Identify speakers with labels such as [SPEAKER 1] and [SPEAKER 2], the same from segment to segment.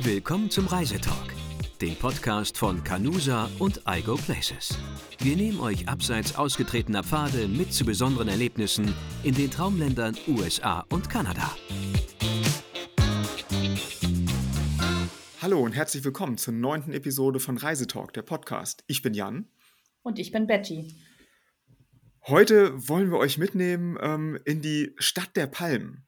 [SPEAKER 1] Willkommen zum Reisetalk, dem Podcast von Canusa und iGo Places. Wir nehmen euch abseits ausgetretener Pfade mit zu besonderen Erlebnissen in den Traumländern USA und Kanada.
[SPEAKER 2] Hallo und herzlich willkommen zur neunten Episode von Reisetalk, der Podcast. Ich bin Jan.
[SPEAKER 3] Und ich bin Betty.
[SPEAKER 2] Heute wollen wir euch mitnehmen ähm, in die Stadt der Palmen.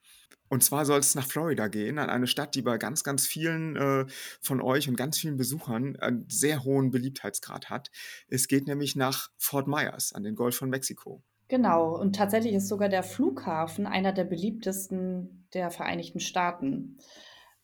[SPEAKER 2] Und zwar soll es nach Florida gehen, an eine Stadt, die bei ganz, ganz vielen äh, von euch und ganz vielen Besuchern einen sehr hohen Beliebtheitsgrad hat. Es geht nämlich nach Fort Myers an den Golf von Mexiko.
[SPEAKER 3] Genau, und tatsächlich ist sogar der Flughafen einer der beliebtesten der Vereinigten Staaten,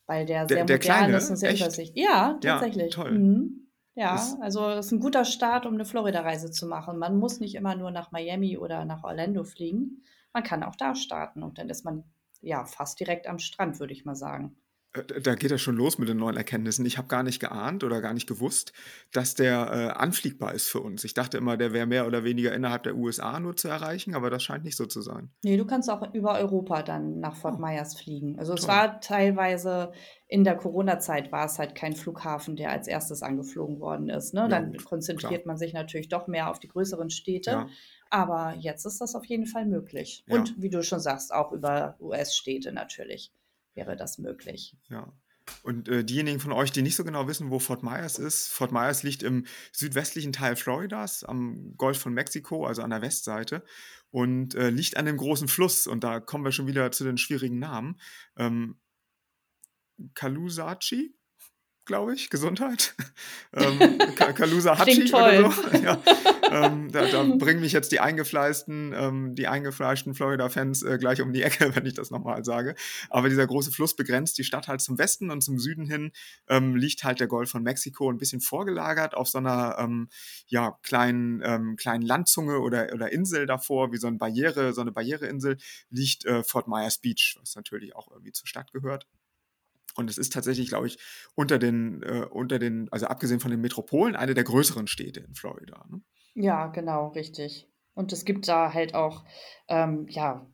[SPEAKER 3] weil der sehr
[SPEAKER 2] der, der
[SPEAKER 3] modern
[SPEAKER 2] kleine,
[SPEAKER 3] ist und sehr
[SPEAKER 2] echt?
[SPEAKER 3] übersichtlich. Ja,
[SPEAKER 2] Ja,
[SPEAKER 3] tatsächlich.
[SPEAKER 2] toll.
[SPEAKER 3] Mhm. Ja,
[SPEAKER 2] Ist-
[SPEAKER 3] also es ist ein guter Start, um eine Florida-Reise zu machen. Man muss nicht immer nur nach Miami oder nach Orlando fliegen. Man kann auch da starten und dann ist man ja fast direkt am Strand, würde ich mal sagen.
[SPEAKER 2] Äh, Da geht das schon los mit den neuen Erkenntnissen. Ich habe gar nicht geahnt oder gar nicht gewusst, dass der äh, anfliegbar ist für uns. Ich dachte immer, der wäre mehr oder weniger innerhalb der USA nur zu erreichen, aber das scheint nicht so zu sein.
[SPEAKER 3] Nee, du kannst auch über Europa dann nach Fort
[SPEAKER 2] Oh.
[SPEAKER 3] Myers fliegen. Also es
[SPEAKER 2] Toll.
[SPEAKER 3] war teilweise in der Corona-Zeit war es halt kein Flughafen, der als erstes angeflogen worden ist. Ne?
[SPEAKER 2] Ja,
[SPEAKER 3] Dann konzentriert man sich natürlich doch mehr auf die größeren Städte.
[SPEAKER 2] Ja,
[SPEAKER 3] Aber jetzt ist das auf jeden Fall möglich.
[SPEAKER 2] Ja.
[SPEAKER 3] Und wie du schon sagst, auch über US-Städte natürlich wäre das möglich.
[SPEAKER 2] ja. Und äh, diejenigen von euch, die nicht so genau wissen, wo Fort Myers ist, Fort Myers liegt im südwestlichen Teil Floridas, am Golf von Mexiko, also an der Westseite, und äh, liegt an dem großen Fluss. Und da kommen wir schon wieder zu den schwierigen Namen. Ähm, Kalusachi, glaube ich, Gesundheit. ähm, Ka- Kalusahachi
[SPEAKER 3] Klingt
[SPEAKER 2] oder
[SPEAKER 3] toll.
[SPEAKER 2] so. ja, ähm, da, da bringen mich jetzt die eingefleischten, ähm, die eingefleischten Florida-Fans äh, gleich um die Ecke, wenn ich das nochmal sage. Aber dieser große Fluss begrenzt die Stadt halt zum Westen und zum Süden hin ähm, liegt halt der Golf von Mexiko ein bisschen vorgelagert auf so einer ähm, ja, kleinen, ähm, kleinen Landzunge oder, oder Insel davor, wie so eine Barriere, so eine Barriereinsel, liegt äh, Fort Myers Beach, was natürlich auch irgendwie zur Stadt gehört. Und es ist tatsächlich, glaube ich, unter den, äh, unter den, also abgesehen von den Metropolen, eine der größeren Städte in Florida. Ne?
[SPEAKER 3] Ja, genau, richtig. Und es gibt da halt auch ähm, ja,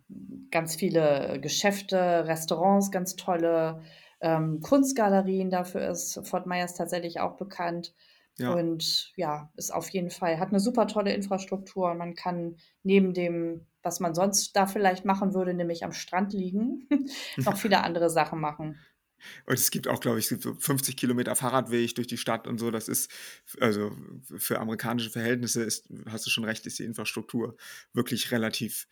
[SPEAKER 3] ganz viele Geschäfte, Restaurants, ganz tolle ähm, Kunstgalerien. Dafür ist Fort Myers tatsächlich auch bekannt.
[SPEAKER 2] Ja.
[SPEAKER 3] Und ja, ist auf jeden Fall, hat eine super tolle Infrastruktur. Man kann neben dem, was man sonst da vielleicht machen würde, nämlich am Strand liegen, noch viele andere Sachen machen.
[SPEAKER 2] Und es gibt auch, glaube ich, so 50 Kilometer Fahrradweg durch die Stadt und so. Das ist, also für amerikanische Verhältnisse ist, hast du schon recht, ist die Infrastruktur wirklich relativ,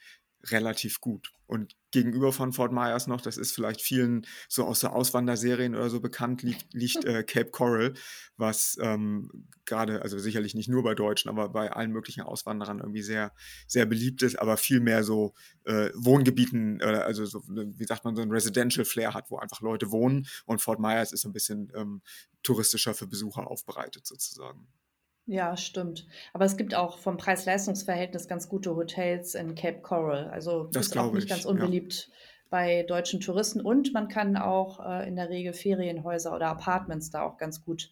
[SPEAKER 2] relativ gut. Und gegenüber von Fort Myers noch, das ist vielleicht vielen so aus der Auswanderserien oder so bekannt, liegt, liegt äh, Cape Coral, was ähm, gerade, also sicherlich nicht nur bei Deutschen, aber bei allen möglichen Auswanderern irgendwie sehr, sehr beliebt ist, aber viel mehr so äh, Wohngebieten, äh, also so, wie sagt man, so ein Residential Flair hat, wo einfach Leute wohnen. Und Fort Myers ist so ein bisschen ähm, touristischer für Besucher aufbereitet sozusagen.
[SPEAKER 3] Ja, stimmt. Aber es gibt auch vom Preis-Leistungs-Verhältnis ganz gute Hotels in Cape Coral. Also
[SPEAKER 2] Das
[SPEAKER 3] ist auch nicht
[SPEAKER 2] ich,
[SPEAKER 3] ganz
[SPEAKER 2] ja.
[SPEAKER 3] unbeliebt bei deutschen Touristen. Und man kann auch äh, in der Regel Ferienhäuser oder Apartments da auch ganz gut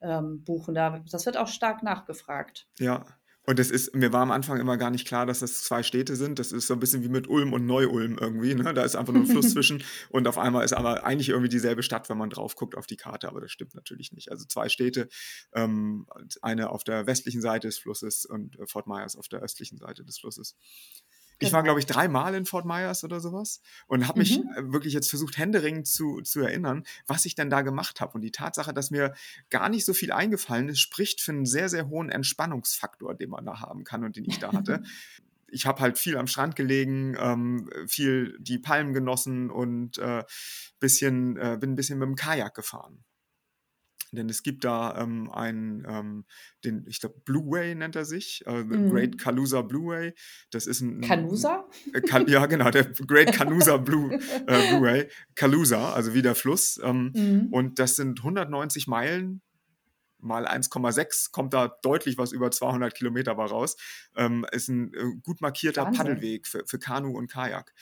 [SPEAKER 3] ähm, buchen. Da, das wird auch stark nachgefragt.
[SPEAKER 2] Ja. Und es ist, mir war am Anfang immer gar nicht klar, dass das zwei Städte sind. Das ist so ein bisschen wie mit Ulm und Neu-Ulm irgendwie. Ne? Da ist einfach nur ein Fluss zwischen und auf einmal ist aber eigentlich irgendwie dieselbe Stadt, wenn man drauf guckt auf die Karte. Aber das stimmt natürlich nicht. Also zwei Städte, ähm, eine auf der westlichen Seite des Flusses und äh, Fort Myers auf der östlichen Seite des Flusses. Ich war,
[SPEAKER 3] Genau.
[SPEAKER 2] glaube ich, dreimal in Fort Myers oder sowas und habe mich
[SPEAKER 3] Mhm.
[SPEAKER 2] äh, wirklich jetzt versucht, händeringend zu, zu erinnern, was ich denn da gemacht habe. Und die Tatsache, dass mir gar nicht so viel eingefallen ist, spricht für einen sehr, sehr hohen Entspannungsfaktor, den man da haben kann und den ich da hatte. Ich habe halt viel am Strand gelegen, ähm, viel die Palmen genossen und äh, bisschen, äh, bin ein bisschen mit dem Kajak gefahren. Denn es gibt da ähm, einen, ähm, den, ich glaube, Blue Way nennt er sich, äh, The
[SPEAKER 3] Mhm.
[SPEAKER 2] Great Kalusa Blue Way. Das ist ein,
[SPEAKER 3] Canusa?
[SPEAKER 2] äh, Ka- ja, genau, der Great Canusa Blue, äh, Blue Way. Kalusa, also wie der Fluss. Ähm,
[SPEAKER 3] Mhm.
[SPEAKER 2] und das sind 190 Meilen mal 1,6, kommt da deutlich was über 200 Kilometer bei raus. Ähm, ist ein äh, gut markierter
[SPEAKER 3] Wahnsinn.
[SPEAKER 2] Paddelweg für, für Kanu und Kajak.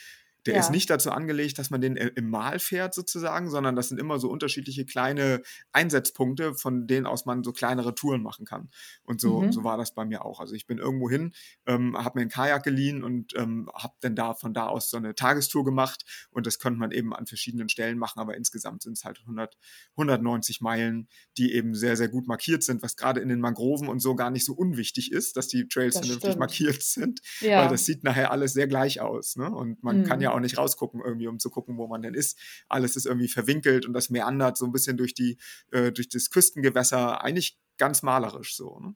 [SPEAKER 2] Der ist
[SPEAKER 3] Ja.
[SPEAKER 2] nicht dazu angelegt, dass man den i im Mal fährt sozusagen, sondern das sind immer so unterschiedliche kleine Einsetzpunkte, von denen aus man so kleinere Touren machen kann. Und so so
[SPEAKER 3] Mhm.
[SPEAKER 2] war das bei mir auch. Also, ich bin irgendwo hin, ähm, habe mir 'n Kajak geliehen und, ähm, habe dann da von da aus so 'ne Tagestour gemacht und das konnte man eben an verschiedenen Stellen machen, aber insgesamt sind's halt 100 190 Meilen, die eben sehr, sehr gut markiert sind, was grade in den Mangroven und so gar nicht so unwichtig ist, dass die Trails
[SPEAKER 3] Das
[SPEAKER 2] vernünftig
[SPEAKER 3] stimmt.
[SPEAKER 2] markiert sind, weil
[SPEAKER 3] Ja.
[SPEAKER 2] das sieht nachher alles sehr gleich aus, ne? Und man kann ja
[SPEAKER 3] Mhm.
[SPEAKER 2] Auch nicht rausgucken irgendwie, um zu gucken, wo man denn ist. Alles ist irgendwie verwinkelt und das meandert so 'n bisschen durch die äh, durch das Küstengewässer, eigentlich ganz malerisch so, ne?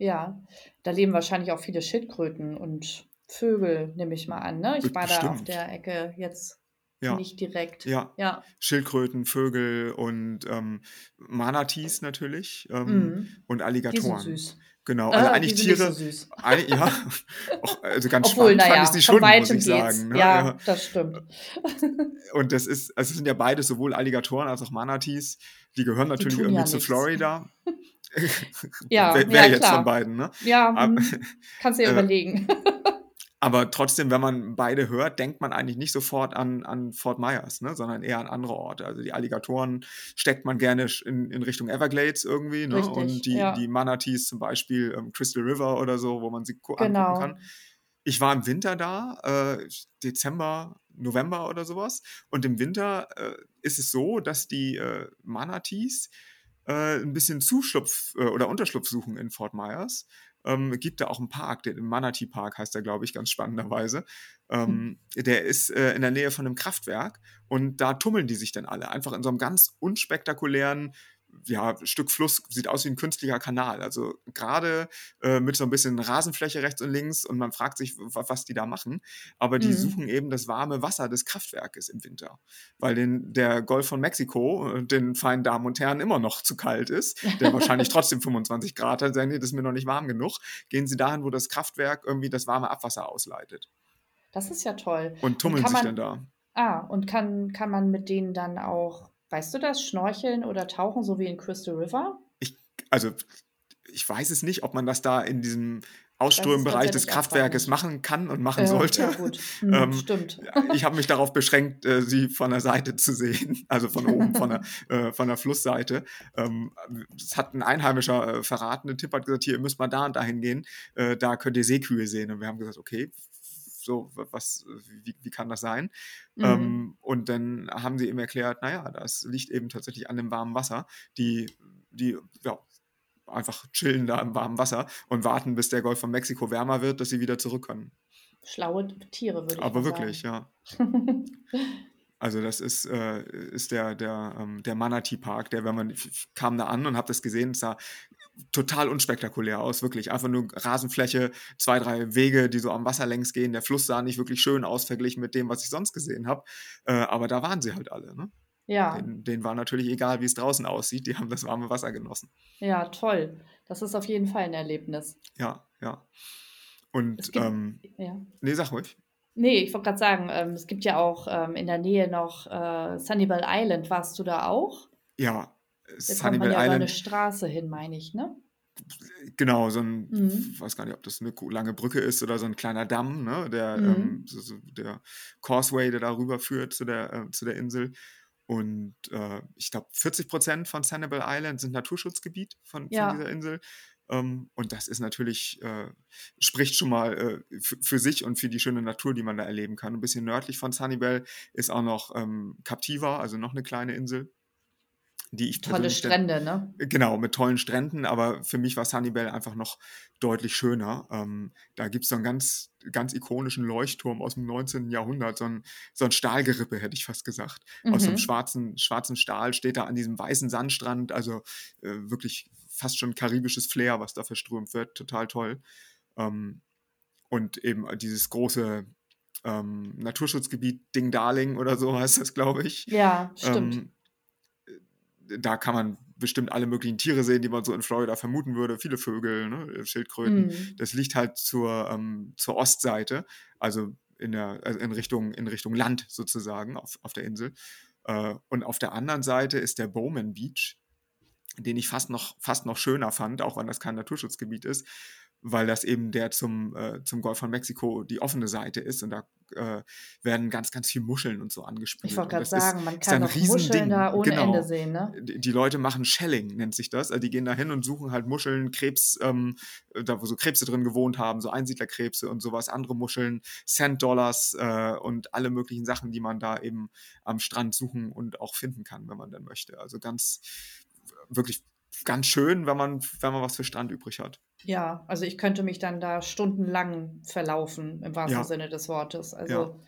[SPEAKER 3] Ja, da leben wahrscheinlich auch viele Schildkröten und Vögel, nehme ich mal an, ne? Ich war da auf
[SPEAKER 2] bestimmt.
[SPEAKER 3] der Ecke jetzt
[SPEAKER 2] Ja.
[SPEAKER 3] nicht direkt.
[SPEAKER 2] Ja.
[SPEAKER 3] Ja.
[SPEAKER 2] Schildkröten, Vögel und, ähm, Manatees natürlich, ähm,
[SPEAKER 3] Mhm.
[SPEAKER 2] und
[SPEAKER 3] Die sind
[SPEAKER 2] Alligatoren.
[SPEAKER 3] süß.
[SPEAKER 2] Genau, also
[SPEAKER 3] Ah,
[SPEAKER 2] eigentlich
[SPEAKER 3] die so
[SPEAKER 2] Tiere
[SPEAKER 3] süß.
[SPEAKER 2] ei ja, auch also ganz
[SPEAKER 3] Obwohl,
[SPEAKER 2] spannend
[SPEAKER 3] na
[SPEAKER 2] fand ich sie
[SPEAKER 3] von
[SPEAKER 2] schon, muss ich sagen, ne?
[SPEAKER 3] Ja,
[SPEAKER 2] Ja.
[SPEAKER 3] das stimmt.
[SPEAKER 2] Und das ist also, es sind ja beides sowohl Alligatoren als auch Manatees. Die gehören
[SPEAKER 3] Die
[SPEAKER 2] natürlich
[SPEAKER 3] tun
[SPEAKER 2] irgendwie
[SPEAKER 3] ja
[SPEAKER 2] zu
[SPEAKER 3] nichts.
[SPEAKER 2] Florida.
[SPEAKER 3] Ja,
[SPEAKER 2] Wer wer
[SPEAKER 3] ja
[SPEAKER 2] jetzt von
[SPEAKER 3] klar.
[SPEAKER 2] beiden, ne?
[SPEAKER 3] Ja,
[SPEAKER 2] Ab
[SPEAKER 3] mhm, kannst dir
[SPEAKER 2] äh,
[SPEAKER 3] überlegen.
[SPEAKER 2] Aber trotzdem, wenn man beide hört, denkt man eigentlich nicht sofort an an Fort Myers, ne, sondern eher an andere Orte. Also, die Alligatoren steckt man gerne in in Richtung Everglades irgendwie, ne, und
[SPEAKER 3] Richtig,
[SPEAKER 2] die
[SPEAKER 3] ja.
[SPEAKER 2] die Manatees zum Beispiel, ähm, Crystal River oder so, wo man sie ku angucken
[SPEAKER 3] Genau.
[SPEAKER 2] kann. Ich war im Winter da, äh, Dezember, November oder so was. Und im Winter, äh, ist es so, dass die, äh, Manatees, äh, 'n bisschen Zuschlupf, äh, oder Unterschlupf suchen in Fort Myers. Ähm, gibt da auch 'n Park, den Manatee Park heißt der, glaube ich, ganz spannenderweise.
[SPEAKER 3] Hm.
[SPEAKER 2] Ähm, der ist, äh, in der Nähe von 'nem Kraftwerk und da tummeln die sich dann alle einfach in so 'nem ganz unspektakulären, ja, Stück Fluss. Sieht aus wie 'n künstlicher Kanal. Also, grade, äh, mit so 'n bisschen Rasenfläche rechts und links und man fragt sich, wa was die da machen. Aber die
[SPEAKER 3] Mhm.
[SPEAKER 2] suchen eben das warme Wasser des Kraftwerkes im Winter, weil den der Golf von Mexiko, äh, den feinen Damen und Herren immer noch zu kalt ist, der wahrscheinlich trotzdem 25 Grad hat. Sagen die: „Das ist mir noch nicht warm genug.“ Gehen sie dahin, wo das Kraftwerk irgendwie das warme Abwasser ausleitet.
[SPEAKER 3] Das ist ja toll.
[SPEAKER 2] Und
[SPEAKER 3] Und
[SPEAKER 2] tummeln
[SPEAKER 3] kann
[SPEAKER 2] sich
[SPEAKER 3] man
[SPEAKER 2] da.
[SPEAKER 3] ah, und kann kann man mit denen dann auch, weißt du das, schnorcheln oder tauchen, so wie in Crystal River?
[SPEAKER 2] Ich also, ich weiß es nicht, ob man das da in diesem Ausströmbereich des Kraftwerkes machen kann und machen
[SPEAKER 3] Äh,
[SPEAKER 2] sollte.
[SPEAKER 3] ja gut. Mhm,
[SPEAKER 2] Ähm,
[SPEAKER 3] stimmt.
[SPEAKER 2] ich habe mich darauf beschränkt, äh, sie von der Seite zu sehen, also von oben, von der äh, von der Flussseite. Ähm, das hat 'n Einheimischer, äh, verraten. 'N Tipp hat gesagt: „Hier, ihr müsst mal da und da hingehen. Äh, da könnt ihr Seekühe sehen.“ Und wir haben gesagt: „Okay, so, wa was wie wie kann das sein?“
[SPEAKER 3] Mhm.
[SPEAKER 2] Ähm, und dann haben sie ihm erklärt: „Na ja, das liegt eben tatsächlich an dem warmen Wasser. Die die, ja, einfach chillen da im warmen Wasser und warten, bis der Golf von Mexiko wärmer wird, dass sie wieder zurück können.“
[SPEAKER 3] Schlaue Tiere, würde ich
[SPEAKER 2] Aber
[SPEAKER 3] mal
[SPEAKER 2] wirklich,
[SPEAKER 3] sagen.
[SPEAKER 2] ja. Also, das ist äh, ist der der, ähm der Manatee Park, der wenn man kam da an und habe das gesehen, es sah total unspektakulär aus, wirklich. Einfach nur Rasenfläche, 2, 3 Wege, die so am Wasser längs gehen. Der Fluss sah nicht wirklich schön aus verglichen mit dem, was ich sonst gesehen habe. Äh, aber da waren sie halt alle, ne?
[SPEAKER 3] Ja.
[SPEAKER 2] Denen denen war natürlich egal, wie's draußen aussieht. Die haben das warme Wasser genossen.
[SPEAKER 3] Ja, toll. Das ist auf jeden Fall 'n Erlebnis.
[SPEAKER 2] Ja, ja.
[SPEAKER 3] Es
[SPEAKER 2] Und,
[SPEAKER 3] gibt
[SPEAKER 2] ähm
[SPEAKER 3] ja.
[SPEAKER 2] ne, sag ruhig.
[SPEAKER 3] Ne, ich wollte grad sagen, ähm, es gibt ja auch, ähm, in der Nähe noch, äh, Sanibel Island. Warst du da auch?
[SPEAKER 2] Ja,
[SPEAKER 3] Da kommt man ja über 'ne
[SPEAKER 2] Island
[SPEAKER 3] Straße hin, meine ich, ne?
[SPEAKER 2] Genau, so 'n
[SPEAKER 3] Mhm.
[SPEAKER 2] weiß gar nicht, ob das 'ne ku lange Brücke ist oder so 'n kleiner Damm, ne, der,
[SPEAKER 3] Mhm.
[SPEAKER 2] ähm so so der Causeway, der da rüberführt zu der äh, zu der Insel. Und, äh, ich glaube, 40% von Sanibel Island sind Naturschutzgebiet von von
[SPEAKER 3] Ja.
[SPEAKER 2] dieser Insel. Ähm, und das ist natürlich äh, spricht schon mal, äh, für sich und für die schöne Natur, die man da erleben kann. 'N bisschen nördlich von Sanibel ist auch noch, ähm, Captiva, also noch 'ne kleine Insel, die ich
[SPEAKER 3] Tolle
[SPEAKER 2] dann
[SPEAKER 3] Strände, ne?
[SPEAKER 2] genau, mit tollen Stränden, aber für mich war Sanibel einfach noch deutlich schöner. Ähm, da gibt's so 'n ganz ganz ikonischen Leuchtturm aus'm 19. Jahrhundert, so 'n so 'n Stahlgerippe, hätte ich fast gesagt. Aus so 'nem
[SPEAKER 3] Mhm.
[SPEAKER 2] schwarzen schwarzen Stahl steht da an diesem weißen Sandstrand, also, äh, wirklich fast schon karibisches Flair, was da verströmt wird, total toll. Ähm, und eben dieses große, ähm, Naturschutzgebiet Ding-Darling oder so heißt das, glaube ich.
[SPEAKER 3] Ja, stimmt.
[SPEAKER 2] Ähm, äh, da kann man bestimmt alle möglichen Tiere sehen, die man so in Florida vermuten würde. Viele Vögel, ne, Schildkröten.
[SPEAKER 3] Mhm.
[SPEAKER 2] Das liegt halt zur ähm, zur Ostseite, also in der also in Richtung in Richtung Land sozusagen auf auf der Insel. Äh, und auf der anderen Seite ist der Bowman Beach, den ich fast noch fast noch schöner fand, auch wenn das kein Naturschutzgebiet ist. weil das eben der zum, äh, zum Golf von Mexiko die offene Seite ist und da äh, werden ganz, ganz viel Muscheln und so angespült.
[SPEAKER 3] Ich wollte gerade
[SPEAKER 2] ist,
[SPEAKER 3] sagen, man kann noch Muscheln da ohne Ende
[SPEAKER 2] Genau.
[SPEAKER 3] sehen, ne?
[SPEAKER 2] Die die Leute machen Shelling, nennt sich das. Also die gehen da hin und suchen halt Muscheln, Krebs, ähm, da wo so Krebse drin gewohnt haben, so Einsiedlerkrebse und sowas, andere Muscheln, Cent-Dollars äh, und alle möglichen Sachen, die man da eben am Strand suchen und auch finden kann, wenn man dann möchte. Also ganz, wirklich ganz schön, wenn man, wenn man was für Strand übrig hat.
[SPEAKER 3] Ja, also ich könnte mich dann da stundenlang verlaufen, im wahrsten
[SPEAKER 2] Ja,
[SPEAKER 3] Sinne des Wortes.
[SPEAKER 2] ja,
[SPEAKER 3] Also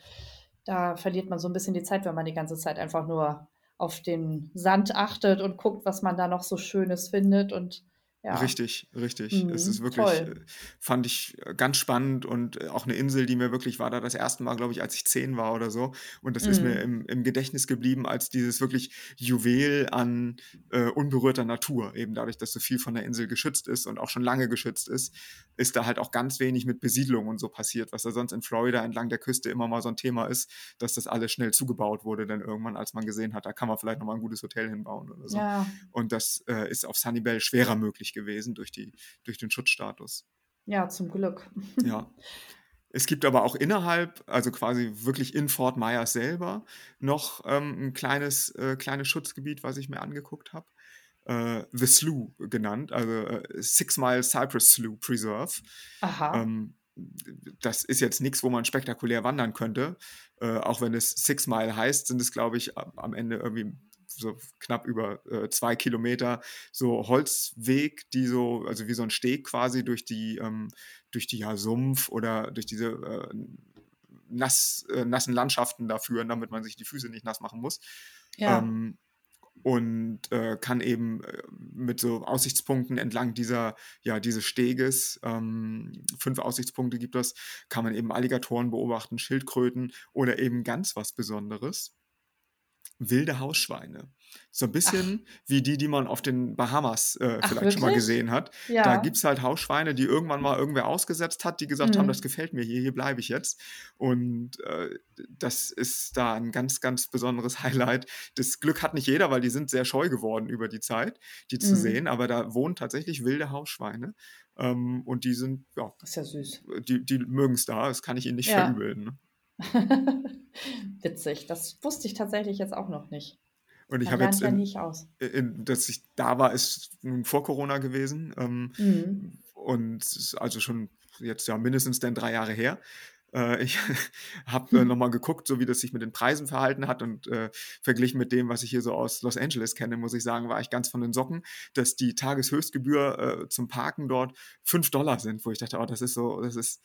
[SPEAKER 3] da verliert man so ein bisschen die Zeit, wenn man die ganze Zeit einfach nur auf den Sand achtet und guckt, was man da noch so Schönes findet. Und ja,
[SPEAKER 2] Richtig, richtig. Es ist
[SPEAKER 3] mhm,
[SPEAKER 2] wirklich,
[SPEAKER 3] toll.
[SPEAKER 2] äh, fand ich äh, ganz spannend und äh, auch eine Insel, die mir wirklich war da das erste Mal, glaube ich, als ich zehn war oder so. Und das ist mir
[SPEAKER 3] Mhm.
[SPEAKER 2] im, im Gedächtnis geblieben als dieses wirklich Juwel an äh, unberührter Natur. Eben dadurch, dass so viel von der Insel geschützt ist und auch schon lange geschützt ist, ist da halt auch ganz wenig mit Besiedlung und so passiert, was da sonst in Florida entlang der Küste immer mal so ein Thema ist, dass das alles schnell zugebaut wurde, dann irgendwann, als man gesehen hat, da kann man vielleicht nochmal ein gutes Hotel hinbauen oder so.
[SPEAKER 3] Ja,
[SPEAKER 2] Und das äh, ist auf Sunnybell schwerer möglich gewesen durch, die, durch den Schutzstatus.
[SPEAKER 3] ja, zum Glück.
[SPEAKER 2] Ja. Es gibt aber auch innerhalb, also quasi wirklich in Fort Myers selber, noch ähm, ein kleines, äh, kleines Schutzgebiet, was ich mir angeguckt habe. Äh, The Slough genannt, also äh, Six Mile Cypress Slough Preserve.
[SPEAKER 3] Aha.
[SPEAKER 2] Ähm, das ist jetzt nichts, wo man spektakulär wandern könnte. Äh, auch wenn es Six Mile heißt, sind es, glaube ich, am Ende irgendwie so knapp über äh, zwei Kilometer so Holzweg, die so, also wie so ein Steg quasi durch die, ähm, durch die ja, Sumpf oder durch diese äh, nass, äh, nassen Landschaften da führen, damit man sich die Füße nicht nass machen muss.
[SPEAKER 3] Ja,
[SPEAKER 2] Ähm, und äh, kann eben äh, mit so Aussichtspunkten entlang dieser, ja, dieses Steges, ähm, fünf Aussichtspunkte gibt es, kann man eben Alligatoren beobachten, Schildkröten oder eben ganz was Besonderes, wilde Hausschweine. So ein
[SPEAKER 3] ach,
[SPEAKER 2] bisschen wie die, die man auf den Bahamas äh,
[SPEAKER 3] ach,
[SPEAKER 2] vielleicht schon mal
[SPEAKER 3] wirklich?
[SPEAKER 2] gesehen hat. Da
[SPEAKER 3] Ja.
[SPEAKER 2] gibt es halt Hausschweine, die irgendwann mal irgendwer ausgesetzt hat, die gesagt haben, das
[SPEAKER 3] Mhm.
[SPEAKER 2] gefällt mir hier, hier bleibe ich jetzt. Und äh, das ist da ein ganz, ganz besonderes Highlight. Das Glück hat nicht jeder, weil die sind sehr scheu geworden über die Zeit, die zu
[SPEAKER 3] Mhm.
[SPEAKER 2] sehen. Aber da wohnen tatsächlich wilde Hausschweine. Ähm, und die sind, ja,
[SPEAKER 3] Ist ja süß.
[SPEAKER 2] die, die mögen es da. Das kann ich ihnen nicht
[SPEAKER 3] Ja.
[SPEAKER 2] verübeln. Ne?
[SPEAKER 3] Witzig. Das wusste ich tatsächlich jetzt auch noch nicht.
[SPEAKER 2] Und ich habe jetzt,
[SPEAKER 3] lernt ja
[SPEAKER 2] in,
[SPEAKER 3] nicht aus.
[SPEAKER 2] in, dass ich da war, ist nun vor Corona gewesen. Ähm,
[SPEAKER 3] Mhm.
[SPEAKER 2] und also schon jetzt ja mindestens dann drei Jahre her. Äh, ich habe äh, nochmal geguckt, so wie das sich mit den Preisen verhalten hat und äh, verglichen mit dem, was ich hier so aus Los Angeles kenne, muss ich sagen, war ich ganz von den Socken, dass die Tageshöchstgebühr äh, zum Parken dort 5 Dollar sind, wo ich dachte, oh, das ist so, das ist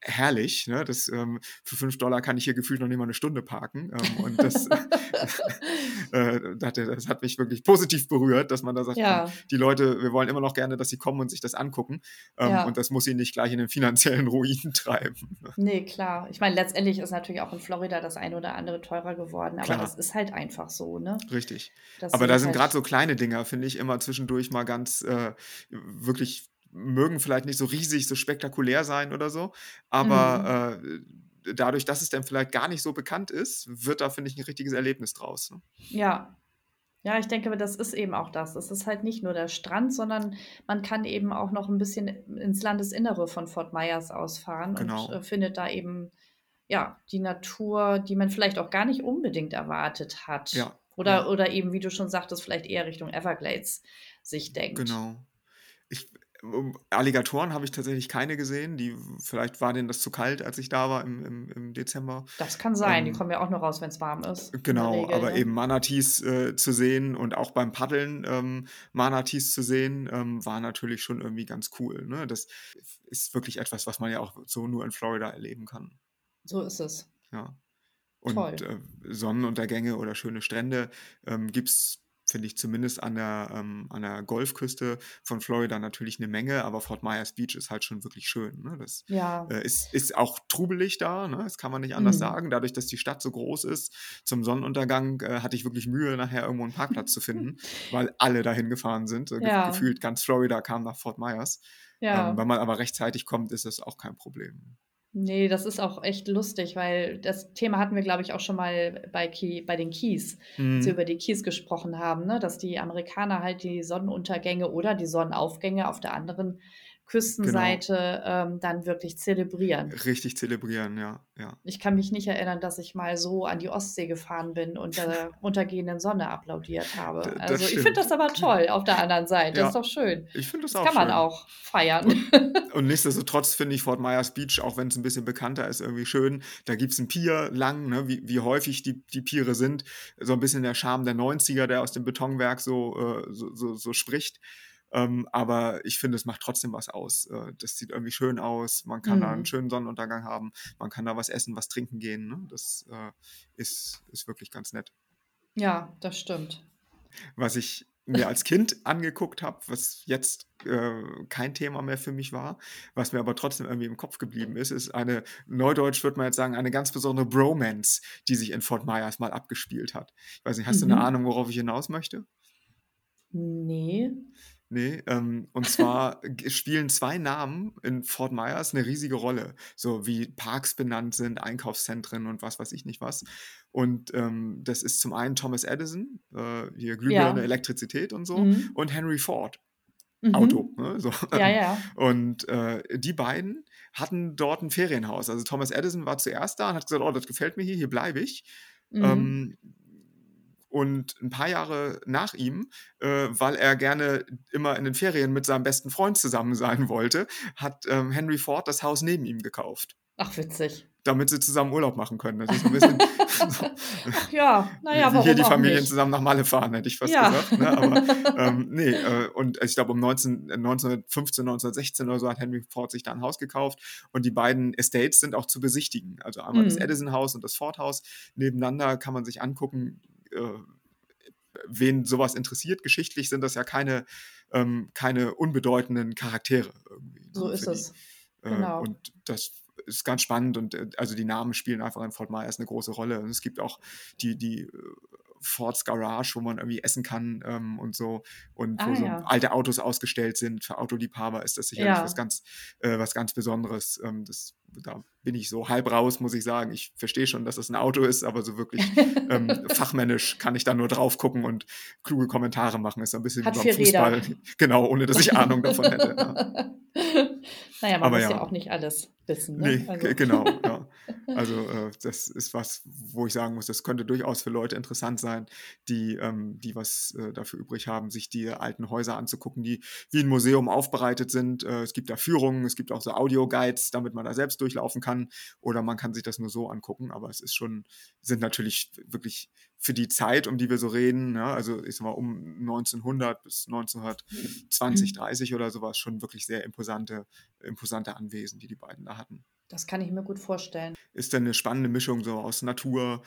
[SPEAKER 2] herrlich. Ne? Das, ähm, für 5 Dollar kann ich hier gefühlt noch nicht mal eine Stunde parken. Ähm, und das, äh, das hat mich wirklich positiv berührt, dass man da sagt,
[SPEAKER 3] Ja,
[SPEAKER 2] die Leute, wir wollen immer noch gerne, dass sie kommen und sich das angucken. Ähm,
[SPEAKER 3] ja.
[SPEAKER 2] und das muss sie nicht gleich in den finanziellen Ruin treiben.
[SPEAKER 3] Nee, klar. Ich meine, letztendlich ist natürlich auch in Florida das eine oder andere teurer geworden, aber das
[SPEAKER 2] Klar,
[SPEAKER 3] ist halt einfach so, ne?
[SPEAKER 2] richtig.
[SPEAKER 3] Das
[SPEAKER 2] Aber da
[SPEAKER 3] sind
[SPEAKER 2] sind gerade
[SPEAKER 3] halt,
[SPEAKER 2] so kleine Dinger, finde ich, immer zwischendurch mal ganz äh, wirklich, mögen vielleicht nicht so riesig, so spektakulär sein oder so.
[SPEAKER 3] mhm.
[SPEAKER 2] Aber äh, dadurch, dass es dann vielleicht gar nicht so bekannt ist, wird da, finde ich, ein richtiges Erlebnis draus. Ne?
[SPEAKER 3] Ja. Ja, ich denke, das ist eben auch das. Es ist halt nicht nur der Strand, sondern man kann eben auch noch ein bisschen ins Landesinnere von Fort Myers ausfahren und
[SPEAKER 2] Genau.
[SPEAKER 3] äh, findet da eben, ja, die Natur, die man vielleicht auch gar nicht unbedingt erwartet hat.
[SPEAKER 2] Ja,
[SPEAKER 3] Oder,
[SPEAKER 2] ja,
[SPEAKER 3] oder eben, wie du schon sagtest, vielleicht eher Richtung Everglades sich denkt.
[SPEAKER 2] genau. Ich, Alligatoren habe ich tatsächlich keine gesehen. Die, vielleicht war denen das zu kalt, als ich da war im, im, im Dezember.
[SPEAKER 3] Das kann sein. Die
[SPEAKER 2] Ähm,
[SPEAKER 3] kommen ja auch nur raus, wenn es warm ist,
[SPEAKER 2] Genau,
[SPEAKER 3] Regel,
[SPEAKER 2] aber
[SPEAKER 3] ne?
[SPEAKER 2] eben Manatees äh, zu sehen und auch beim Paddeln ähm, Manatees zu sehen, ähm, war natürlich schon irgendwie ganz cool. Ne? Das ist wirklich etwas, was man ja auch so nur in Florida erleben kann.
[SPEAKER 3] So ist es.
[SPEAKER 2] Ja. Und
[SPEAKER 3] Toll.
[SPEAKER 2] äh, Sonnenuntergänge oder schöne Strände ähm, gibt es, finde ich, zumindest an der, ähm, an der Golfküste von Florida natürlich eine Menge, aber Fort Myers Beach ist halt schon wirklich schön. Ne? Das
[SPEAKER 3] Ja.
[SPEAKER 2] äh, ist, ist auch trubelig da, ne? das kann man nicht anders
[SPEAKER 3] Mhm.
[SPEAKER 2] sagen. Dadurch, dass die Stadt so groß ist, zum Sonnenuntergang äh, hatte ich wirklich Mühe, nachher irgendwo einen Parkplatz zu finden, weil alle dahin gefahren sind. Ge
[SPEAKER 3] Ja.
[SPEAKER 2] gefühlt ganz Florida kam nach Fort Myers. Ähm,
[SPEAKER 3] Ja.
[SPEAKER 2] wenn man aber rechtzeitig kommt, ist das auch kein Problem.
[SPEAKER 3] Nee, das ist auch echt lustig, weil das Thema hatten wir, glaube ich, auch schon mal bei, Key, bei den Keys, als wir
[SPEAKER 2] Mhm.
[SPEAKER 3] über die Keys gesprochen haben, ne? dass die Amerikaner halt die Sonnenuntergänge oder die Sonnenaufgänge auf der anderen Küstenseite ähm, dann wirklich zelebrieren.
[SPEAKER 2] Richtig zelebrieren, ja, ja.
[SPEAKER 3] Ich kann mich nicht erinnern, dass ich mal so an die Ostsee gefahren bin und der untergehenden Sonne applaudiert habe.
[SPEAKER 2] D-
[SPEAKER 3] Also ich finde das aber toll auf der anderen Seite.
[SPEAKER 2] Ja.
[SPEAKER 3] ist doch schön.
[SPEAKER 2] Ich finde das,
[SPEAKER 3] Das
[SPEAKER 2] auch
[SPEAKER 3] kann man
[SPEAKER 2] schön.
[SPEAKER 3] auch feiern.
[SPEAKER 2] Und nichtsdestotrotz finde ich Fort Myers Beach, auch wenn es ein bisschen bekannter ist, irgendwie schön. Da gibt es ein Pier lang, ne, wie, wie häufig die, die Piere sind. So ein bisschen der Charme der 90er, der aus dem Betonwerk so, äh, so, so, so spricht. Ähm, aber ich finde, es macht trotzdem was aus. Äh, das sieht irgendwie schön aus. Man kann da einen
[SPEAKER 3] Mhm.
[SPEAKER 2] schönen Sonnenuntergang haben. Man kann da was essen, was trinken gehen. Ne? Das äh, ist, ist wirklich ganz nett.
[SPEAKER 3] Ja, das stimmt.
[SPEAKER 2] was ich mir als Kind angeguckt habe, was jetzt äh, kein Thema mehr für mich war, was mir aber trotzdem irgendwie im Kopf geblieben ist, ist eine, neudeutsch würde man jetzt sagen, eine ganz besondere Bromance, die sich in Fort Myers mal abgespielt hat. Ich weiß nicht, hast du eine
[SPEAKER 3] Mhm.
[SPEAKER 2] Ahnung, worauf ich hinaus möchte?
[SPEAKER 3] Nee.
[SPEAKER 2] Nee, ähm, und zwar spielen zwei Namen in Fort Myers eine riesige Rolle, so wie Parks benannt sind, Einkaufszentren und was weiß ich nicht was. Und ähm, das ist zum einen Thomas Edison, äh, hier Glühbirne,
[SPEAKER 3] Ja.
[SPEAKER 2] Elektrizität und so,
[SPEAKER 3] Mhm.
[SPEAKER 2] und Henry Ford,
[SPEAKER 3] Mhm.
[SPEAKER 2] Auto. Ne, so.
[SPEAKER 3] Ja, ja.
[SPEAKER 2] Und äh, die beiden hatten dort ein Ferienhaus. Also Thomas Edison war zuerst da und hat gesagt, oh, das gefällt mir hier, hier bleibe ich.
[SPEAKER 3] Mhm.
[SPEAKER 2] Ähm, und ein paar Jahre nach ihm, äh, weil er gerne immer in den Ferien mit seinem besten Freund zusammen sein wollte, hat ähm, Henry Ford das Haus neben ihm gekauft,
[SPEAKER 3] Ach, witzig.
[SPEAKER 2] damit sie zusammen Urlaub machen können. Das ist ein bisschen so,
[SPEAKER 3] Ach ja, naja, warum
[SPEAKER 2] hier die Familien
[SPEAKER 3] nicht?
[SPEAKER 2] zusammen nach Malle fahren, hätte ich fast
[SPEAKER 3] Ja.
[SPEAKER 2] gesagt. Ne? Aber ähm, nee, äh, und ich glaube, um 19, 1915, 1916 oder so hat Henry Ford sich da ein Haus gekauft und die beiden Estates sind auch zu besichtigen. Also einmal das
[SPEAKER 3] Mhm.
[SPEAKER 2] Edison-Haus und das Ford-Haus. Nebeneinander kann man sich angucken, wen sowas interessiert. Geschichtlich sind das ja keine, ähm, keine unbedeutenden Charaktere irgendwie. ne,
[SPEAKER 3] So ist
[SPEAKER 2] die.
[SPEAKER 3] es.
[SPEAKER 2] Äh,
[SPEAKER 3] Genau.
[SPEAKER 2] Und das ist ganz spannend und äh, also die Namen spielen einfach in Fort Myers eine große Rolle. Und es gibt auch die, die äh, Fords Garage, wo man irgendwie essen kann ähm, und so und wo
[SPEAKER 3] Ah,
[SPEAKER 2] so
[SPEAKER 3] ja.
[SPEAKER 2] alte Autos ausgestellt sind. Für Autoliebhaber ist das sicherlich
[SPEAKER 3] Ja.
[SPEAKER 2] was ganz, äh, was ganz Besonderes. Ähm, das, da bin ich so halb raus, muss ich sagen. Ich verstehe schon, dass das ein Auto ist, aber so wirklich ähm, fachmännisch kann ich da nur drauf gucken und kluge Kommentare machen. Ist ein bisschen
[SPEAKER 3] Hat
[SPEAKER 2] wie beim
[SPEAKER 3] vier Räder.
[SPEAKER 2] Fußball. Genau, ohne dass ich Ahnung davon hätte. Ja.
[SPEAKER 3] naja, man
[SPEAKER 2] Aber
[SPEAKER 3] muss ja. auch nicht alles wissen. Ne?
[SPEAKER 2] Nee,
[SPEAKER 3] Also.
[SPEAKER 2] ge- genau, ja. Also äh, das ist was, wo ich sagen muss, das könnte durchaus für Leute interessant sein, die, ähm, die was äh, dafür übrig haben, sich die alten Häuser anzugucken, die wie ein Museum aufbereitet sind. Äh, es gibt da Führungen, es gibt auch so Audio-Guides, damit man da selbst durchlaufen kann. Oder man kann sich das nur so angucken. Aber es ist schon, sind natürlich wirklich für die Zeit, um die wir so reden, ja, also ich sag mal um 1900 bis 1920, 30 oder sowas, schon wirklich sehr imposante, imposante Anwesen, die die beiden da hatten
[SPEAKER 3] Das kann ich mir gut vorstellen.
[SPEAKER 2] ist dann eine spannende Mischung so aus Natur,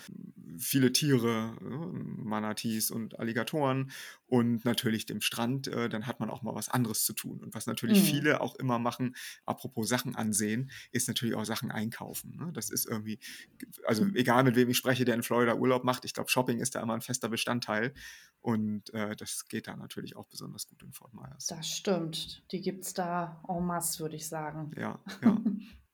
[SPEAKER 2] viele Tiere, Manatees und Alligatoren und natürlich dem Strand. Äh, dann hat man auch mal was anderes zu tun. Und was natürlich
[SPEAKER 3] Mhm.
[SPEAKER 2] viele auch immer machen, apropos Sachen ansehen, ist natürlich auch Sachen einkaufen. Ne? Das ist irgendwie, also
[SPEAKER 3] Mhm.
[SPEAKER 2] egal mit wem ich spreche, der in Florida Urlaub macht, ich glaube, Shopping ist da immer ein fester Bestandteil. Und äh, das geht da natürlich auch besonders gut in Fort Myers.
[SPEAKER 3] Das stimmt. Die gibt es da en masse, würde ich sagen.
[SPEAKER 2] Ja, ja.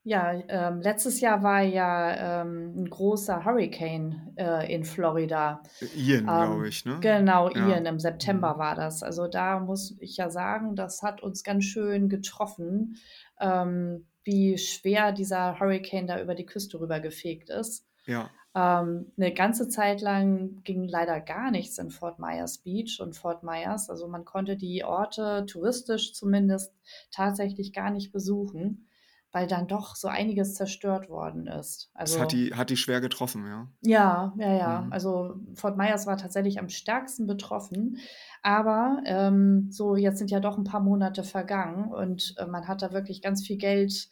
[SPEAKER 3] Ja, ähm, letztes Jahr war ja ähm, ein großer Hurricane äh, in Florida.
[SPEAKER 2] Ian,
[SPEAKER 3] Ähm,
[SPEAKER 2] glaube ich, ne?
[SPEAKER 3] Genau,
[SPEAKER 2] Ja.
[SPEAKER 3] Ian, im September
[SPEAKER 2] Mhm.
[SPEAKER 3] war das. Also da muss ich ja sagen, das hat uns ganz schön getroffen, ähm, wie schwer dieser Hurricane da über die Küste rüber gefegt ist.
[SPEAKER 2] Ja,
[SPEAKER 3] Ähm, eine ganze Zeit lang ging leider gar nichts in Fort Myers Beach und Fort Myers. Also man konnte die Orte touristisch zumindest tatsächlich gar nicht besuchen, weil dann doch so einiges zerstört worden ist.
[SPEAKER 2] das
[SPEAKER 3] Also
[SPEAKER 2] hat die, hat die schwer getroffen, ja.
[SPEAKER 3] ja, ja, ja.
[SPEAKER 2] Mhm.
[SPEAKER 3] Also Fort Myers war tatsächlich am stärksten betroffen. Aber ähm, so, jetzt sind ja doch ein paar Monate vergangen und äh, man hat da wirklich ganz viel Geld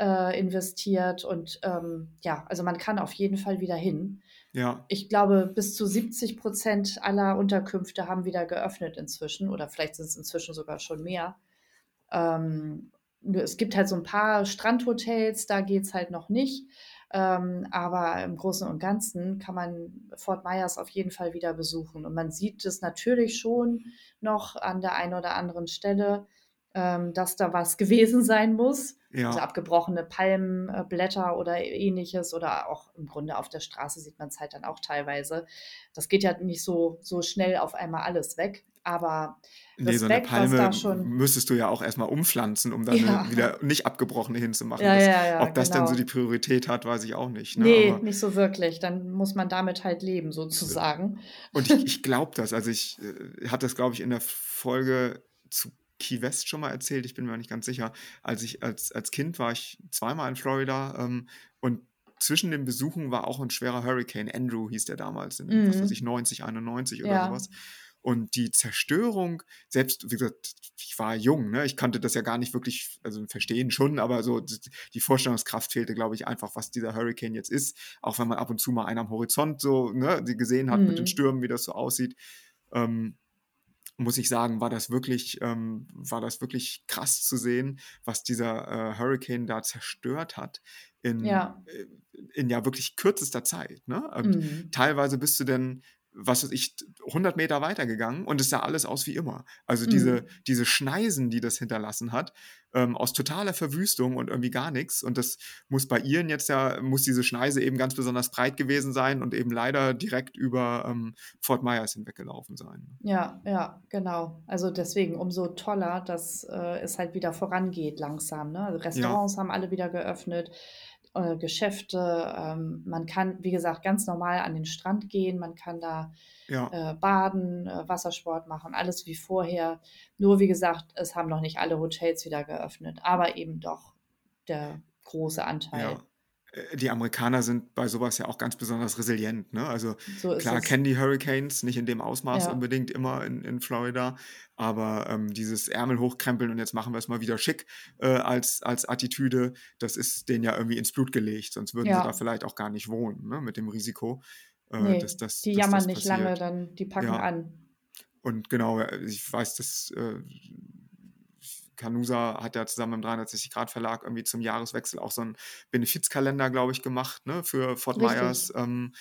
[SPEAKER 3] äh, investiert und ähm, ja, also man kann auf jeden Fall wieder hin.
[SPEAKER 2] Ja,
[SPEAKER 3] Ich glaube, bis zu 70 Prozent aller Unterkünfte haben wieder geöffnet inzwischen oder vielleicht sind es inzwischen sogar schon mehr. Ähm, es gibt halt so ein paar Strandhotels, da geht es halt noch nicht. Ähm, aber im Großen und Ganzen kann man Fort Myers auf jeden Fall wieder besuchen. Und man sieht es natürlich schon noch an der einen oder anderen Stelle. ähm, dass da was gewesen sein muss.
[SPEAKER 2] Ja.
[SPEAKER 3] Also abgebrochene Palmenblätter oder ähnliches oder auch im Grunde auf der Straße sieht man es halt dann auch teilweise. Das geht ja nicht so, so schnell auf einmal alles weg. Aber
[SPEAKER 2] Nee, so eine
[SPEAKER 3] Respekt,
[SPEAKER 2] Palme
[SPEAKER 3] schon.
[SPEAKER 2] müsstest du ja auch erstmal umpflanzen, um dann
[SPEAKER 3] Ja.
[SPEAKER 2] wieder nicht abgebrochene hinzumachen.
[SPEAKER 3] Ja,
[SPEAKER 2] Das,
[SPEAKER 3] ja,
[SPEAKER 2] ob das dann so
[SPEAKER 3] genau.
[SPEAKER 2] die Priorität hat, weiß ich auch nicht. Ne?
[SPEAKER 3] Nee,
[SPEAKER 2] Aber,
[SPEAKER 3] nicht so wirklich. Dann muss man damit halt leben, sozusagen.
[SPEAKER 2] und ich, ich glaube das. Also ich äh, hatte das, glaube ich, in der Folge zu Key West schon mal erzählt. Ich bin mir nicht ganz sicher. Als ich als, als Kind war ich zweimal in Florida ähm, und zwischen den Besuchen war auch ein schwerer Hurricane. Andrew hieß der damals, in, was weiß
[SPEAKER 3] Mhm.
[SPEAKER 2] ich, 90, 91 oder
[SPEAKER 3] Ja.
[SPEAKER 2] sowas. Und die Zerstörung, selbst, wie gesagt, ich war jung, ne? ich konnte das ja gar nicht wirklich, also verstehen schon, aber so die Vorstellungskraft fehlte, glaube ich, einfach, was dieser Hurricane jetzt ist. Auch wenn man ab und zu mal einen am Horizont so ne, gesehen hat mit den
[SPEAKER 3] Mhm.
[SPEAKER 2] Stürmen, wie das so aussieht. Ähm, muss ich sagen, war das wirklich, ähm, war das wirklich krass zu sehen, was dieser äh, Hurricane da zerstört hat in,
[SPEAKER 3] Ja.
[SPEAKER 2] äh, in ja wirklich kürzester Zeit. Ne?
[SPEAKER 3] Mhm.
[SPEAKER 2] teilweise bist du dann, was weiß ich, 100 Meter weitergegangen und es sah alles aus wie immer. Also diese,
[SPEAKER 3] Mhm.
[SPEAKER 2] diese Schneisen, die das hinterlassen hat, ähm, aus totaler Verwüstung und irgendwie gar nichts. Und das muss bei ihren jetzt ja, muss diese Schneise eben ganz besonders breit gewesen sein und eben leider direkt über ähm, Fort Myers hinweggelaufen sein.
[SPEAKER 3] Ja, ja, genau. Also deswegen umso toller, dass äh, es halt wieder vorangeht langsam. Ne? Also
[SPEAKER 2] Ja,
[SPEAKER 3] Restaurants haben alle wieder geöffnet, äh, Geschäfte. Ähm, man kann, wie gesagt, ganz normal an den Strand gehen. Man kann da
[SPEAKER 2] ja,
[SPEAKER 3] äh, baden, äh, Wassersport machen, alles wie vorher. Nur wie gesagt, es haben noch nicht alle Hotels wieder geöffnet, aber eben doch der große Anteil.
[SPEAKER 2] ja. Äh, Die Amerikaner sind bei sowas ja auch ganz besonders resilient. Ne? Also
[SPEAKER 3] So
[SPEAKER 2] klar
[SPEAKER 3] es.
[SPEAKER 2] kennen die Hurricanes, nicht in dem Ausmaß
[SPEAKER 3] Ja,
[SPEAKER 2] unbedingt immer in, in Florida, aber ähm, dieses Ärmel hochkrempeln und jetzt machen wir es mal wieder schick äh, als, als Attitüde, das ist denen ja irgendwie ins Blut gelegt, sonst würden sie da
[SPEAKER 3] ja.
[SPEAKER 2] vielleicht auch gar nicht wohnen, ne? mit dem Risiko, äh,
[SPEAKER 3] Nee,
[SPEAKER 2] dass, das,
[SPEAKER 3] die
[SPEAKER 2] dass
[SPEAKER 3] jammern
[SPEAKER 2] das
[SPEAKER 3] nicht lange, dann die packen
[SPEAKER 2] Ja,
[SPEAKER 3] an.
[SPEAKER 2] und genau, ich weiß, dass äh, Canusa hat ja zusammen im 360-Grad-Verlag irgendwie zum Jahreswechsel auch so einen Benefizkalender, glaube ich, gemacht, ne, für Fort Myers. Ähm,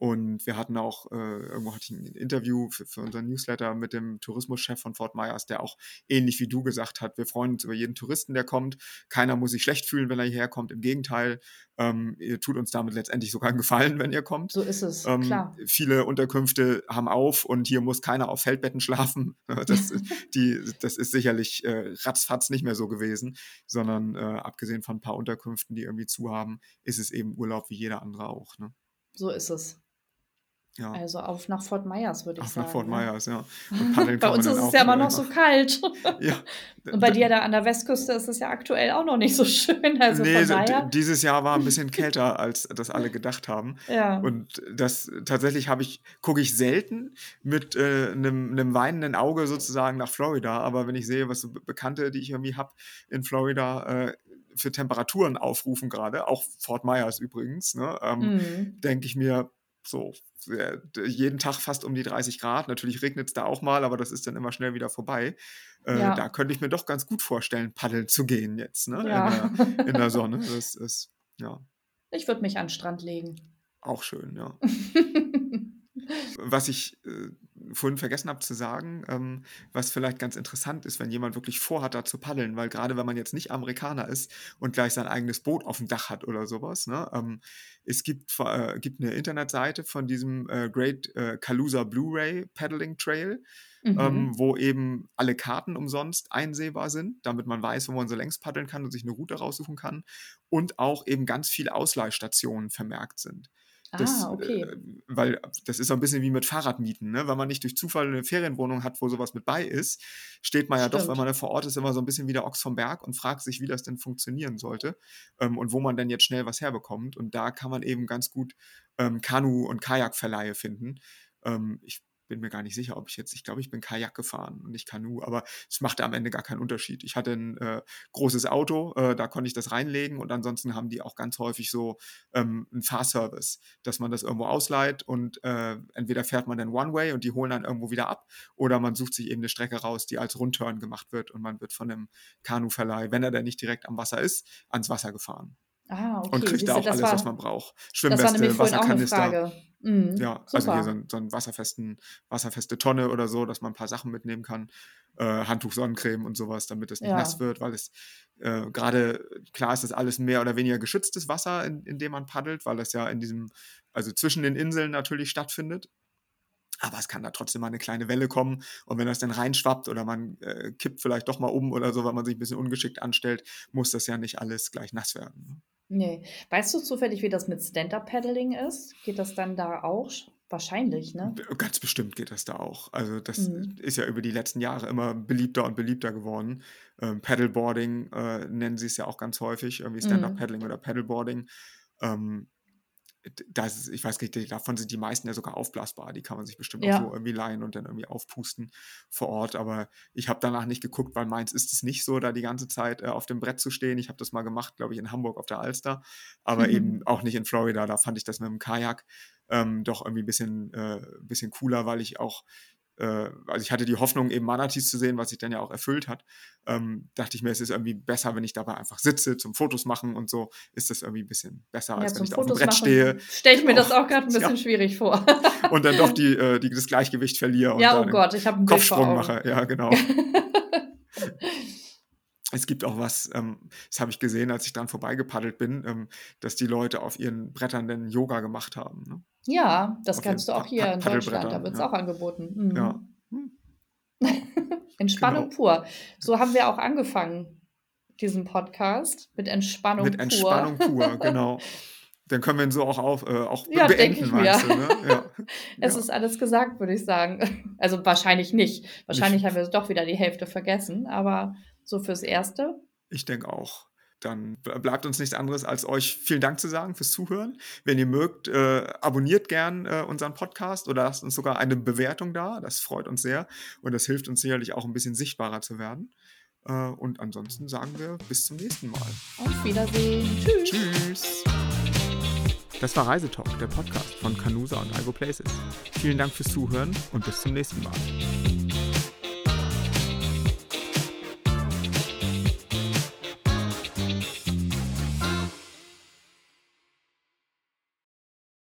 [SPEAKER 2] und wir hatten auch, äh, irgendwo hatte ich ein Interview für, für unseren Newsletter mit dem Tourismuschef von Fort Myers, der auch ähnlich wie du gesagt hat, wir freuen uns über jeden Touristen, der kommt. Keiner muss sich schlecht fühlen, wenn er hierher kommt. Im Gegenteil, ähm, ihr tut uns damit letztendlich sogar einen Gefallen, wenn ihr kommt.
[SPEAKER 3] So ist es,
[SPEAKER 2] Ähm,
[SPEAKER 3] klar.
[SPEAKER 2] viele Unterkünfte haben auf und hier muss keiner auf Feldbetten schlafen. Das, ist- die, das ist sicherlich äh, ratzfatz nicht mehr so gewesen, sondern äh, abgesehen von ein paar Unterkünften, die irgendwie zu haben, ist es eben Urlaub wie jeder andere auch. Ne?
[SPEAKER 3] So ist es.
[SPEAKER 2] Ja,
[SPEAKER 3] Also auf nach Fort Myers, würde ich
[SPEAKER 2] auch nach Fort
[SPEAKER 3] sagen, ne?
[SPEAKER 2] Myers, ja.
[SPEAKER 3] Bei uns ist es ja immer noch so kalt.
[SPEAKER 2] Ja,
[SPEAKER 3] Und bei dir da an der Westküste ist es ja aktuell auch noch nicht so schön. Also
[SPEAKER 2] Nee, dieses Jahr war ein bisschen kälter, als das alle gedacht haben.
[SPEAKER 3] ja,
[SPEAKER 2] Und das tatsächlich habe ich, gucke ich selten mit äh, einem, einem weinenden Auge sozusagen nach Florida. Aber wenn ich sehe, was so Be- Bekannte, die ich irgendwie habe in Florida, äh, für Temperaturen aufrufen gerade, auch Fort Myers übrigens, ne, ähm,
[SPEAKER 3] mhm.
[SPEAKER 2] denke ich mir, so jeden Tag fast um die 30 Grad. Natürlich regnet es da auch mal, aber das ist dann immer schnell wieder vorbei. Äh, da
[SPEAKER 3] ja,
[SPEAKER 2] könnte ich mir doch ganz gut vorstellen, paddeln zu gehen jetzt, ne, in der,
[SPEAKER 3] ja.
[SPEAKER 2] in der Sonne. Das ist ja
[SPEAKER 3] Ich würde mich an den Strand legen.
[SPEAKER 2] auch schön, ja. Was ich äh, vorhin vergessen habe zu sagen, ähm, was vielleicht ganz interessant ist, wenn jemand wirklich vorhat, da zu paddeln, weil gerade wenn man jetzt nicht Amerikaner ist und gleich sein eigenes Boot auf dem Dach hat oder sowas, ne, ähm, es gibt, äh, gibt eine Internetseite von diesem äh, Great äh, Calusa Blu-ray Paddling Trail, ähm,
[SPEAKER 3] Mhm.
[SPEAKER 2] wo eben alle Karten umsonst einsehbar sind, damit man weiß, wo man so längs paddeln kann und sich eine Route raussuchen kann und auch eben ganz viele Ausleihstationen vermerkt sind. Das,
[SPEAKER 3] Ah, okay.
[SPEAKER 2] äh, weil das ist so ein bisschen wie mit Fahrradmieten, ne? Wenn man nicht durch Zufall eine Ferienwohnung hat, wo sowas mit bei ist, steht man ja doch, wenn
[SPEAKER 3] Stimmt.
[SPEAKER 2] man da vor Ort ist, immer so ein bisschen wie der Ochs vom Berg und fragt sich, wie das denn funktionieren sollte ähm, und wo man denn jetzt schnell was herbekommt. Und da kann man eben ganz gut ähm, Kanu- und Kajakverleihe finden. Ähm, ich bin mir gar nicht sicher, ob ich jetzt, ich glaube, ich bin Kajak gefahren und nicht Kanu, aber es machte am Ende gar keinen Unterschied. Ich hatte ein äh, großes Auto, äh, da konnte ich das reinlegen und ansonsten haben die auch ganz häufig so ähm, einen Fahrservice, dass man das irgendwo ausleiht und äh, entweder fährt man dann One-Way und die holen dann irgendwo wieder ab oder man sucht sich eben eine Strecke raus, die als Rundturn gemacht wird und man wird von einem Kanuverleih, wenn er dann nicht direkt am Wasser ist, ans Wasser gefahren.
[SPEAKER 3] Ah, okay.
[SPEAKER 2] Und kriegt da
[SPEAKER 3] Siehste,
[SPEAKER 2] auch
[SPEAKER 3] das
[SPEAKER 2] alles,
[SPEAKER 3] war
[SPEAKER 2] was man braucht. Schwimmweste,
[SPEAKER 3] auch
[SPEAKER 2] Wasserkanister.
[SPEAKER 3] Mhm,
[SPEAKER 2] Ja, also hier so
[SPEAKER 3] super.
[SPEAKER 2] so 'n wasserfesten wasserfeste Tonne oder so, dass man 'n paar Sachen mitnehmen kann. Äh, Handtuch, Sonnencreme und so was, damit es nicht nass
[SPEAKER 3] Ja.
[SPEAKER 2] wird, weil es äh, grade klar ist das alles mehr oder weniger geschütztes Wasser, in in dem man paddelt, weil das ja in diesem also zwischen den Inseln natürlich stattfindet. Aber es kann da trotzdem mal 'ne kleine Welle kommen und wenn das dann reinschwappt oder man, äh, kippt vielleicht doch mal um oder so, weil man sich 'n bisschen ungeschickt anstellt, muss das ja nicht alles gleich nass werden, ne?
[SPEAKER 3] Ne. Weißt du zufällig, wie das mit Stand-up-Paddling ist? Geht das dann da auch? Sch wahrscheinlich, ne?
[SPEAKER 2] Ganz bestimmt geht das da auch. Also, das
[SPEAKER 3] Mhm.
[SPEAKER 2] ist ja über die letzten Jahre immer beliebter und beliebter geworden. Ähm, Paddleboarding, äh, nennen sie's ja auch ganz häufig, irgendwie
[SPEAKER 3] Mhm.
[SPEAKER 2] Stand-up-Paddling oder Paddleboarding. Ähm, das ich weiß nicht, davon sind die meisten ja sogar aufblasbar. Die kann man sich bestimmt auch so
[SPEAKER 3] Ja.
[SPEAKER 2] irgendwie leihen und dann irgendwie aufpusten vor Ort. Aber ich habe danach nicht geguckt, weil meins ist es nicht so, da die ganze Zeit, äh, auf dem Brett zu stehen. Ich habe das mal gemacht, glaube ich, in Hamburg auf der Alster, aber eben auch nicht in Florida. Da fand ich das mit'm Kajak, ähm, doch irgendwie bisschen äh, bisschen cooler, weil ich auch äh, also ich hatte die Hoffnung, eben Manatees zu sehen, was sich dann ja auch erfüllt hat. Ähm, dachte ich mir, es ist irgendwie besser, wenn ich dabei einfach sitze zum Fotos machen und so, ist das irgendwie 'n bisschen besser,
[SPEAKER 3] Ja,
[SPEAKER 2] als wenn ich da auf'm
[SPEAKER 3] Fotos
[SPEAKER 2] Brett
[SPEAKER 3] machen
[SPEAKER 2] stehe.
[SPEAKER 3] stelle ich mir das
[SPEAKER 2] Genau.
[SPEAKER 3] auch grad 'n bisschen
[SPEAKER 2] Ja.
[SPEAKER 3] schwierig vor.
[SPEAKER 2] Und dann doch die äh, die das Gleichgewicht verliere und
[SPEAKER 3] Ja,
[SPEAKER 2] da
[SPEAKER 3] oh Gott, ich habe 'n Bild vor
[SPEAKER 2] Kopfsprung mache. Ja, genau. Es gibt auch was, ähm, das habe ich gesehen, als ich dran vorbeigepaddelt bin, ähm, dass die Leute auf ihren Brettern dann Yoga gemacht haben, ne?
[SPEAKER 3] Ja, das
[SPEAKER 2] Auf
[SPEAKER 3] kannst du auch hier
[SPEAKER 2] Pa
[SPEAKER 3] in Deutschland, da
[SPEAKER 2] Paddelbrettern,
[SPEAKER 3] wird's
[SPEAKER 2] ja.
[SPEAKER 3] auch angeboten.
[SPEAKER 2] Ja.
[SPEAKER 3] Mhm.
[SPEAKER 2] Hm.
[SPEAKER 3] Entspannung
[SPEAKER 2] Genau.
[SPEAKER 3] pur. So haben wir auch angefangen, diesen Podcast mit Entspannung
[SPEAKER 2] Mit
[SPEAKER 3] pur.
[SPEAKER 2] Entspannung pur, genau. Dann können wir ihn so auch auf äh, auch
[SPEAKER 3] Ja, denke
[SPEAKER 2] beenden,
[SPEAKER 3] ich mir.
[SPEAKER 2] meinst du, ne? Ja.
[SPEAKER 3] Es
[SPEAKER 2] Ja.
[SPEAKER 3] ist alles gesagt, würde ich sagen. Also, wahrscheinlich nicht. Wahrscheinlich haben wir doch wieder die Hälfte vergessen, aber so fürs Erste.
[SPEAKER 2] Ich denke auch. Dann bleibt uns nichts anderes, als euch vielen Dank zu sagen fürs Zuhören. Wenn ihr mögt, äh, abonniert gern, äh, unseren Podcast oder lasst uns sogar eine Bewertung da. Das freut uns sehr und das hilft uns sicherlich auch 'n bisschen sichtbarer zu werden. Äh, und ansonsten sagen wir bis zum nächsten Mal.
[SPEAKER 3] Auf Wiedersehen. Tschüss.
[SPEAKER 2] Tschüss. Das war Reisetalk, der Podcast von Canusa und Algo Places. Vielen Dank fürs Zuhören und bis zum nächsten Mal.